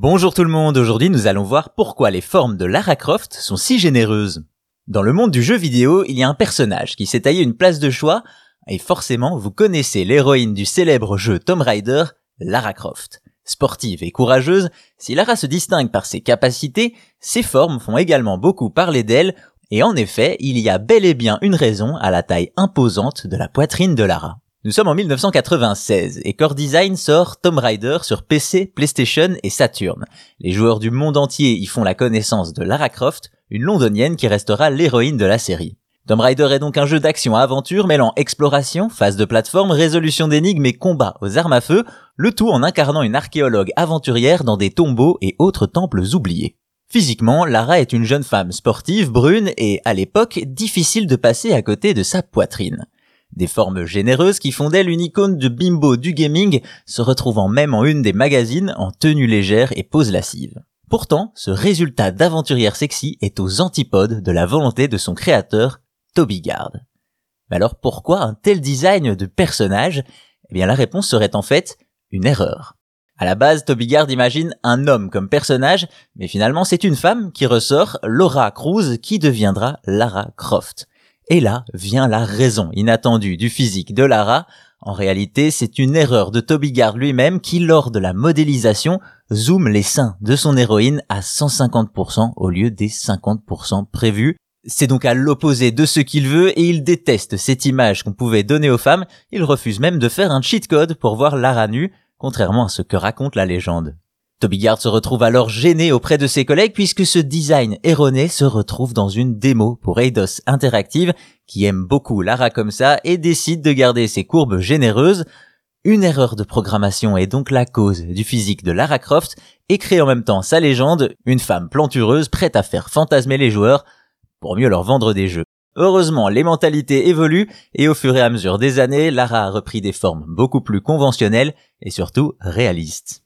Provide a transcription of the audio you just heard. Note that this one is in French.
Bonjour tout le monde, aujourd'hui nous allons voir pourquoi les formes de Lara Croft sont si généreuses. Dans le monde du jeu vidéo, il y a un personnage qui s'est taillé une place de choix, et forcément vous connaissez l'héroïne du célèbre jeu Tomb Raider, Lara Croft. Sportive et courageuse, si Lara se distingue par ses capacités, ses formes font également beaucoup parler d'elle, et en effet, il y a bel et bien une raison à la taille imposante de la poitrine de Lara. Nous sommes en 1996 et Core Design sort Tomb Raider sur PC, PlayStation et Saturn. Les joueurs du monde entier y font la connaissance de Lara Croft, une londonienne qui restera l'héroïne de la série. Tomb Raider est donc un jeu d'action-aventure mêlant exploration, phase de plateforme, résolution d'énigmes et combat aux armes à feu, le tout en incarnant une archéologue aventurière dans des tombeaux et autres temples oubliés. Physiquement, Lara est une jeune femme sportive, brune et, à l'époque, difficile de passer à côté de sa poitrine. Des formes généreuses qui font d'elle une icône de bimbo du gaming, se retrouvant même en une des magazines en tenue légère et pose lascive. Pourtant, ce résultat d'aventurière sexy est aux antipodes de la volonté de son créateur, Toby Gard. Mais alors pourquoi un tel design de personnage? Eh bien la réponse serait en fait une erreur. À la base, Toby Gard imagine un homme comme personnage, mais finalement c'est une femme qui ressort, Laura Cruz, qui deviendra Lara Croft. Et là vient la raison inattendue du physique de Lara. En réalité, c'est une erreur de Toby Gard lui-même qui, lors de la modélisation, zoome les seins de son héroïne à 150% au lieu des 50% prévus. C'est donc à l'opposé de ce qu'il veut et il déteste cette image qu'on pouvait donner aux femmes. Il refuse même de faire un cheat code pour voir Lara nue, contrairement à ce que raconte la légende. Toby Gard se retrouve alors gêné auprès de ses collègues puisque ce design erroné se retrouve dans une démo pour Eidos Interactive qui aime beaucoup Lara comme ça et décide de garder ses courbes généreuses. Une erreur de programmation est donc la cause du physique de Lara Croft et crée en même temps sa légende, une femme plantureuse prête à faire fantasmer les joueurs pour mieux leur vendre des jeux. Heureusement, les mentalités évoluent et au fur et à mesure des années, Lara a repris des formes beaucoup plus conventionnelles et surtout réalistes.